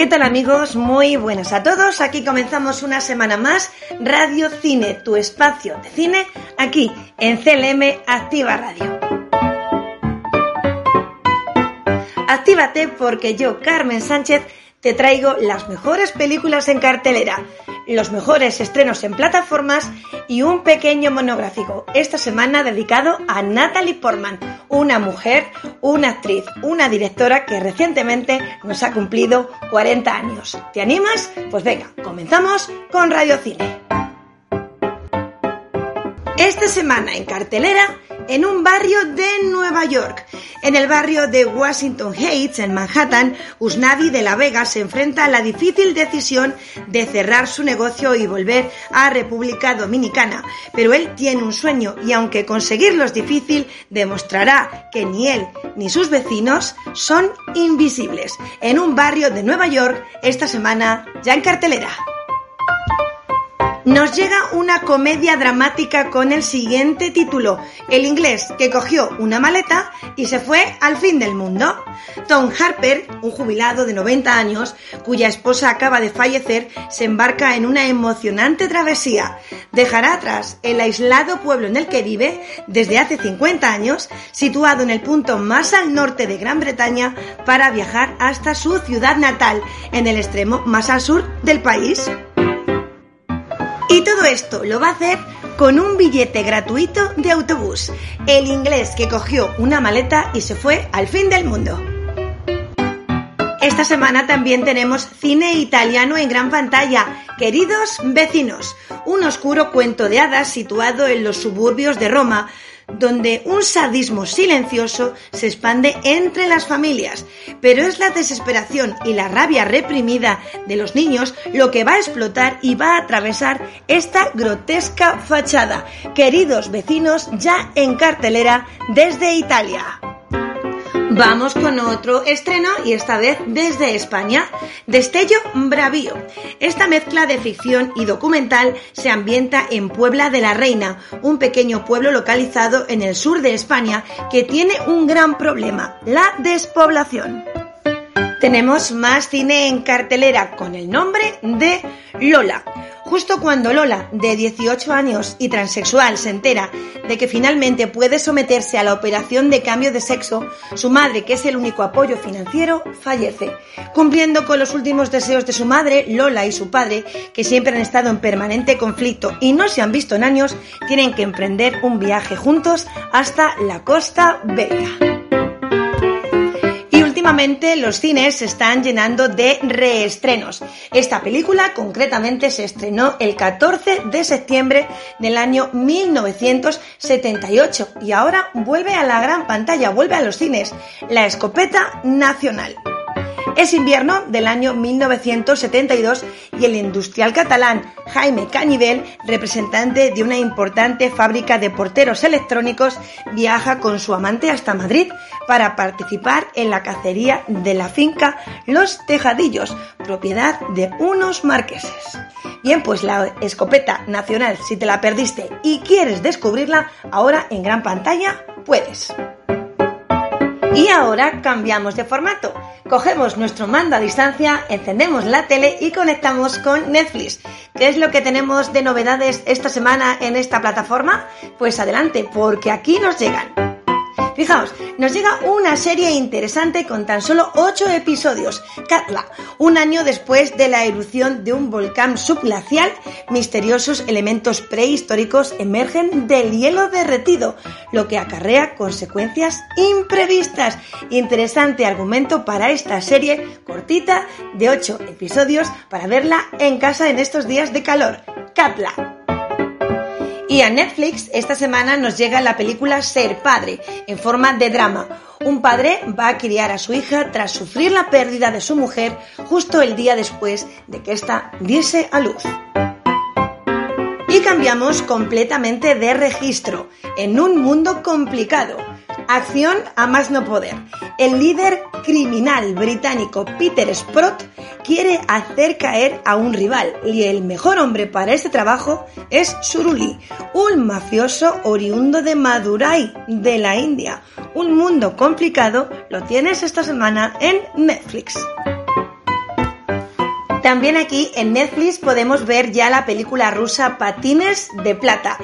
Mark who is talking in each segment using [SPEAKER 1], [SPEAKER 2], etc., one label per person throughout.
[SPEAKER 1] ¿Qué tal amigos? Muy buenas a todos. Aquí comenzamos una semana más Radio Cine, tu espacio de cine, aquí en CLM Activa Radio. Actívate porque yo, Carmen Sánchez, te traigo las mejores películas en cartelera, los mejores estrenos en plataformas y un pequeño monográfico esta semana dedicado a Natalie Portman, una mujer, una actriz, una directora que recientemente nos ha cumplido 40 años. ¿Te animas? Pues venga, comenzamos con Radio Cine. Esta semana en cartelera en un barrio de Nueva York. En el barrio de Washington Heights, en Manhattan, Usnavi de la Vega se enfrenta a la difícil decisión de cerrar su negocio y volver a República Dominicana. Pero él tiene un sueño y aunque conseguirlo es difícil, demostrará que ni él ni sus vecinos son invisibles. En un barrio de Nueva York, esta semana ya en cartelera. Nos llega una comedia dramática con el siguiente título, El inglés que cogió una maleta y se fue al fin del mundo. Tom Harper, un jubilado de 90 años, cuya esposa acaba de fallecer, se embarca en una emocionante travesía. Dejará atrás el aislado pueblo en el que vive desde hace 50 años, situado en el punto más al norte de Gran Bretaña, para viajar hasta su ciudad natal, en el extremo más al sur del país. Y todo esto lo va a hacer con un billete gratuito de autobús. El inglés que cogió una maleta y se fue al fin del mundo. Esta semana también tenemos cine italiano en gran pantalla, Queridos vecinos, un oscuro cuento de hadas situado en los suburbios de Roma, donde un sadismo silencioso se expande entre las familias, pero es la desesperación y la rabia reprimida de los niños lo que va a explotar y va a atravesar esta grotesca fachada. Queridos vecinos, ya en cartelera desde Italia. Vamos con otro estreno y esta vez desde España, Destello Bravío. Esta mezcla de ficción y documental se ambienta en Puebla de la Reina, un pequeño pueblo localizado en el sur de España que tiene un gran problema, la despoblación. Tenemos más cine en cartelera con el nombre de Lola. Justo cuando Lola, de 18 años y transexual, se entera de que finalmente puede someterse a la operación de cambio de sexo, su madre, que es el único apoyo financiero, fallece. Cumpliendo con los últimos deseos de su madre, Lola y su padre, que siempre han estado en permanente conflicto y no se han visto en años, tienen que emprender un viaje juntos hasta la costa belga últimamente los cines se están llenando de reestrenos. Esta película concretamente se estrenó el 14 de septiembre del año 1978 y ahora vuelve a la gran pantalla, vuelve a los cines, La Escopeta Nacional. Es invierno del año 1972 y el industrial catalán Jaime Cañivel, representante de una importante fábrica de porteros electrónicos, viaja con su amante hasta Madrid para participar en la cacería de la finca Los Tejadillos, propiedad de unos marqueses. Bien, pues la escopeta nacional, si te la perdiste y quieres descubrirla, ahora en gran pantalla puedes. Y ahora cambiamos de formato. Cogemos nuestro mando a distancia, encendemos la tele y conectamos con Netflix. ¿Qué es lo que tenemos de novedades esta semana en esta plataforma? Pues adelante, porque aquí nos llegan. Fijaos, nos llega una serie interesante con tan solo 8 episodios. Katla, un año después de la erupción de un volcán subglacial, misteriosos elementos prehistóricos emergen del hielo derretido, lo que acarrea consecuencias imprevistas. Interesante argumento para esta serie cortita de 8 episodios para verla en casa en estos días de calor. Katla. Y a Netflix esta semana nos llega la película Ser Padre, en forma de drama. Un padre va a criar a su hija tras sufrir la pérdida de su mujer justo el día después de que ésta diese a luz. Y cambiamos completamente de registro, en un mundo complicado. Acción a más no poder. El líder criminal británico Peter Sprott quiere hacer caer a un rival y el mejor hombre para este trabajo es Suruli, un mafioso oriundo de Madurai, de la India. Un mundo complicado lo tienes esta semana en Netflix. También aquí en Netflix podemos ver ya la película rusa Patines de Plata.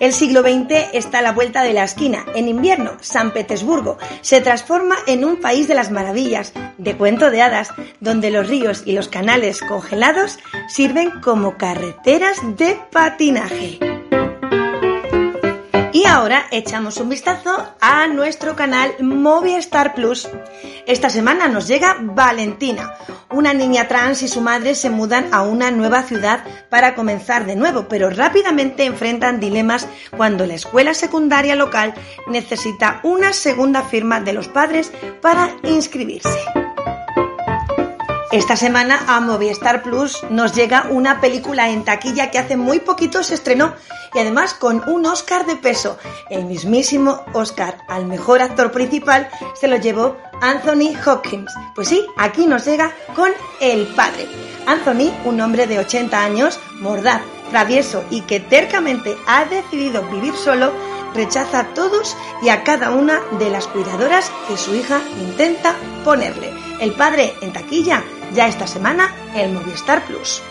[SPEAKER 1] El siglo XX está a la vuelta de la esquina. En invierno, San Petersburgo se transforma en un país de las maravillas, de cuento de hadas, donde los ríos y los canales congelados sirven como carreteras de patinaje. Y ahora echamos un vistazo a nuestro canal Movistar Plus. Esta semana nos llega Valentina. Una niña trans y su madre se mudan a una nueva ciudad para comenzar de nuevo, pero rápidamente enfrentan dilemas cuando la escuela secundaria local necesita una segunda firma de los padres para inscribirse. Esta semana a Movistar Plus nos llega una película en taquilla que hace muy poquito se estrenó y además con un Oscar de peso. El mismísimo Oscar al mejor actor principal se lo llevó Anthony Hopkins. Pues sí, aquí nos llega con El Padre. Anthony, un hombre de 80 años, mordaz, travieso y que tercamente ha decidido vivir solo, rechaza a todos y a cada una de las cuidadoras que su hija intenta ponerle. El padre en taquilla ya esta semana el Movistar Plus.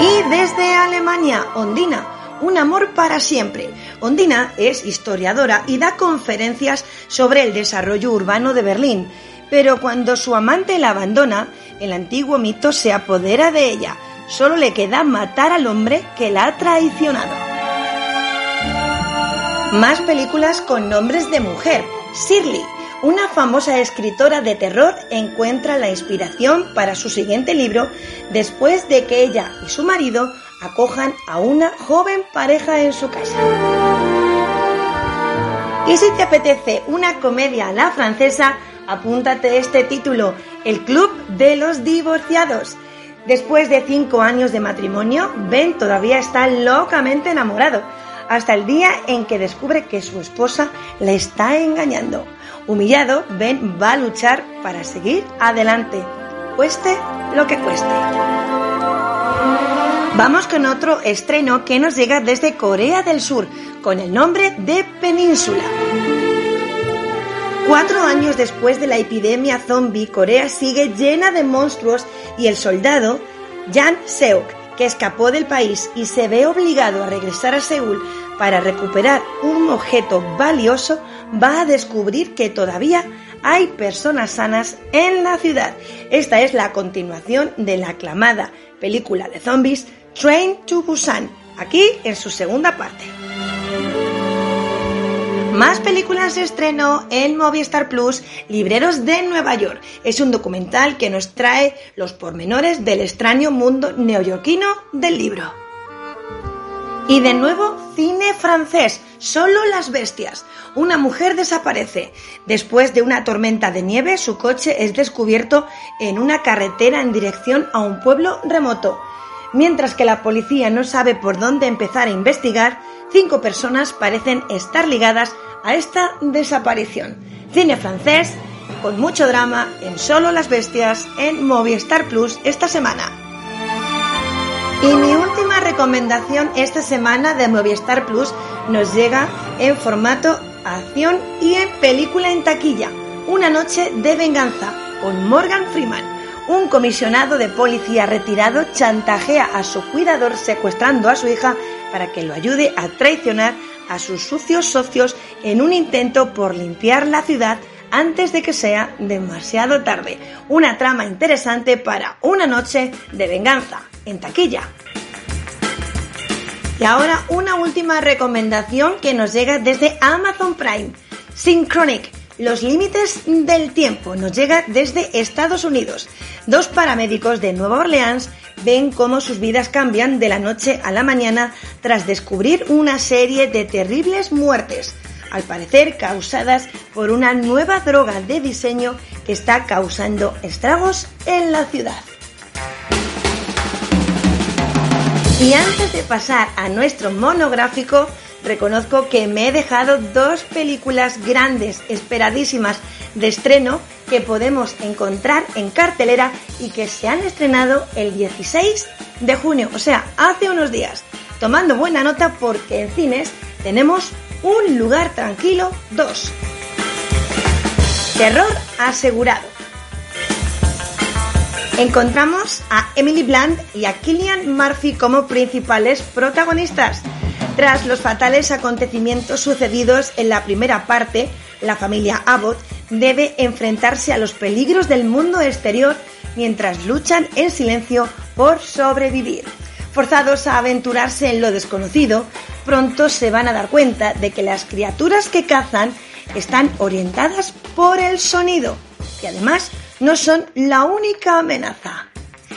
[SPEAKER 1] Y desde Alemania, Ondina, un amor para siempre. Ondina es historiadora y da conferencias sobre el desarrollo urbano de Berlín, pero cuando su amante la abandona, el antiguo mito se apodera de ella. Solo le queda matar al hombre que la ha traicionado. Más películas con nombres de mujer. Shirley, una famosa escritora de terror encuentra la inspiración para su siguiente libro después de que ella y su marido acojan a una joven pareja en su casa. Y si te apetece una comedia a la francesa, apúntate este título, El Club de los Divorciados. Después de cinco años de matrimonio, Ben todavía está locamente enamorado, hasta el día en que descubre que su esposa le está engañando. Humillado, Ben va a luchar para seguir adelante, cueste lo que cueste. Vamos con otro estreno que nos llega desde Corea del Sur, con el nombre de Península. Cuatro años después de la epidemia zombie, Corea sigue llena de monstruos y el soldado Jan Seok, que escapó del país y se ve obligado a regresar a Seúl para recuperar un objeto valioso, va a descubrir que todavía hay personas sanas en la ciudad. Esta es la continuación de la aclamada película de zombies Train to Busan, aquí en su segunda parte. Más películas de estreno en Movistar Plus, Libreros de Nueva York. Es un documental que nos trae los pormenores del extraño mundo neoyorquino del libro. Y de nuevo, cine francés, solo las bestias. Una mujer desaparece. Después de una tormenta de nieve, su coche es descubierto en una carretera en dirección a un pueblo remoto. Mientras que la policía no sabe por dónde empezar a investigar, cinco personas parecen estar ligadas a esta desaparición. Cine francés con mucho drama en Solo las Bestias en Movistar Plus esta semana. Y mi última recomendación esta semana de Movistar Plus nos llega en formato acción y en película en taquilla. Una noche de venganza con Morgan Freeman. Un comisionado de policía retirado chantajea a su cuidador secuestrando a su hija para que lo ayude a traicionar a sus sucios socios en un intento por limpiar la ciudad antes de que sea demasiado tarde. Una trama interesante para una noche de venganza en taquilla. Y ahora una última recomendación que nos llega desde Amazon Prime. Synchronic, Los límites del tiempo nos llega desde Estados Unidos. Dos paramédicos de Nueva Orleans ven cómo sus vidas cambian de la noche a la mañana tras descubrir una serie de terribles muertes, al parecer causadas por una nueva droga de diseño que está causando estragos en la ciudad. Y antes de pasar a nuestro monográfico, reconozco que me he dejado dos películas grandes, esperadísimas de estreno que podemos encontrar en cartelera y que se han estrenado el 16 de junio, o sea, hace unos días. Tomando buena nota porque en cines tenemos Un lugar tranquilo 2. Terror asegurado. Encontramos a Emily Blunt y a Killian Murphy como principales protagonistas. Tras los fatales acontecimientos sucedidos en la primera parte, la familia Abbott debe enfrentarse a los peligros del mundo exterior mientras luchan en silencio por sobrevivir. Forzados a aventurarse en lo desconocido, pronto se van a dar cuenta de que las criaturas que cazan están orientadas por el sonido y además no son la única amenaza.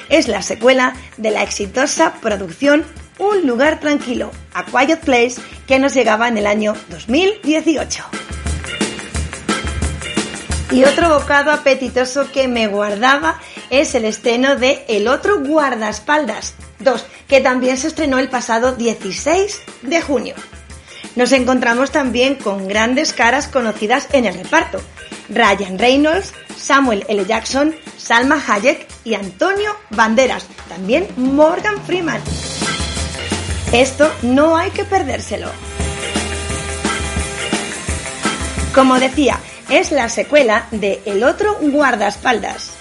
[SPEAKER 1] Es la secuela de la exitosa producción Un lugar tranquilo, A Quiet Place, que nos llegaba en el año 2018. Y otro bocado apetitoso que me guardaba es el estreno de El otro guardaespaldas 2, que también se estrenó el pasado 16 de junio. Nos encontramos también con grandes caras conocidas en el reparto. Ryan Reynolds, Samuel L. Jackson, Salma Hayek y Antonio Banderas, también Morgan Freeman. Esto no hay que perdérselo. Como decía, es la secuela de El otro guardaespaldas.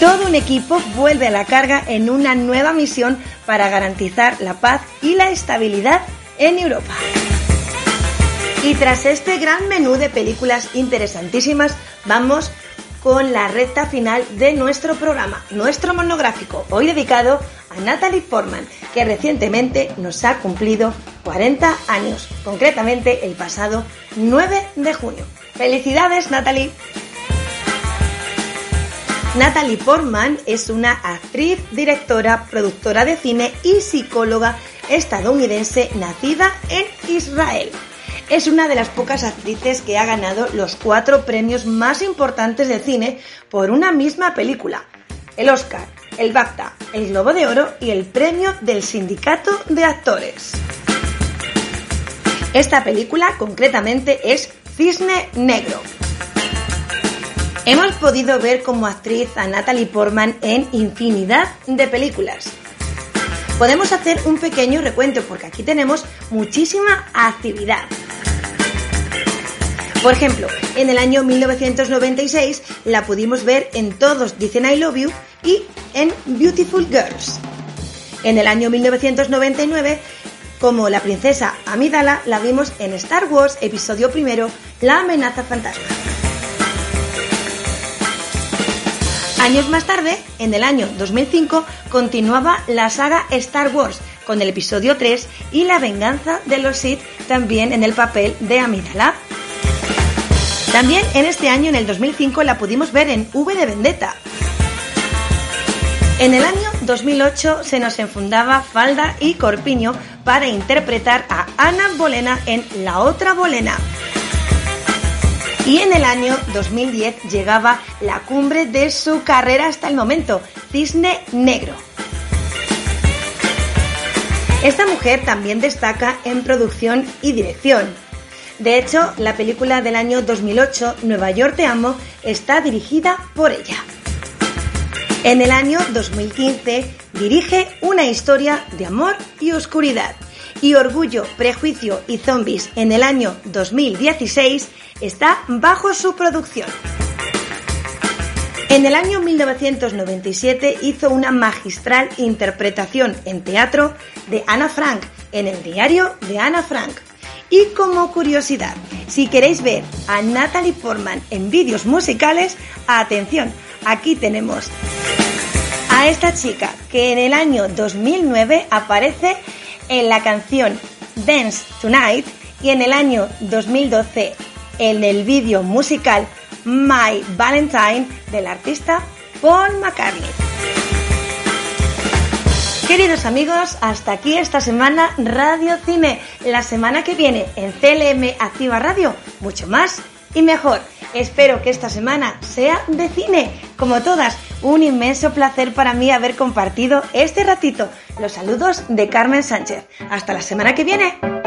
[SPEAKER 1] Todo un equipo vuelve a la carga en una nueva misión para garantizar la paz y la estabilidad en Europa. Y tras este gran menú de películas interesantísimas, vamos con la recta final de nuestro programa, nuestro monográfico, hoy dedicado a Natalie Portman, que recientemente nos ha cumplido 40 años, concretamente el pasado 9 de junio. ¡Felicidades, Natalie! Natalie Portman es una actriz, directora, productora de cine y psicóloga estadounidense nacida en Israel es una de las pocas actrices que ha ganado los cuatro premios más importantes de cine por una misma película. El Oscar, el BAFTA, el Globo de Oro y el premio del Sindicato de Actores. Esta película concretamente es Cisne Negro. Hemos podido ver como actriz a Natalie Portman en infinidad de películas. Podemos hacer un pequeño recuento porque aquí tenemos muchísima actividad. Por ejemplo, en el año 1996 la pudimos ver en Todos dicen I Love You y en Beautiful Girls. En el año 1999, como la princesa Amidala, la vimos en Star Wars episodio primero, La amenaza fantasma. Años más tarde, en el año 2005, continuaba la saga Star Wars con el episodio 3 y la venganza de los Sith también en el papel de Amidala. También en este año, en el 2005, la pudimos ver en V de Vendetta. En el año 2008 se nos enfundaba falda y corpiño para interpretar a Ana Bolena en La otra Bolena. Y en el año 2010 llegaba la cumbre de su carrera hasta el momento, Cisne Negro. Esta mujer también destaca en producción y dirección. De hecho, la película del año 2008, Nueva York Te Amo, está dirigida por ella. En el año 2015 dirige una historia de amor y oscuridad. Y Orgullo, Prejuicio y Zombies en el año 2016 está bajo su producción. En el año 1997 hizo una magistral interpretación en teatro de Ana Frank en el diario de Ana Frank. Y como curiosidad, si queréis ver a Natalie Portman en vídeos musicales, atención, aquí tenemos a esta chica que en el año 2009 aparece en la canción Dance Tonight y en el año 2012 en el vídeo musical My Valentine del artista Paul McCartney. Queridos amigos, hasta aquí esta semana Radio Cine. La semana que viene en CLM Activa Radio, mucho más y mejor. Espero que esta semana sea de cine. Como todas, un inmenso placer para mí haber compartido este ratito. Los saludos de Carmen Sánchez. Hasta la semana que viene.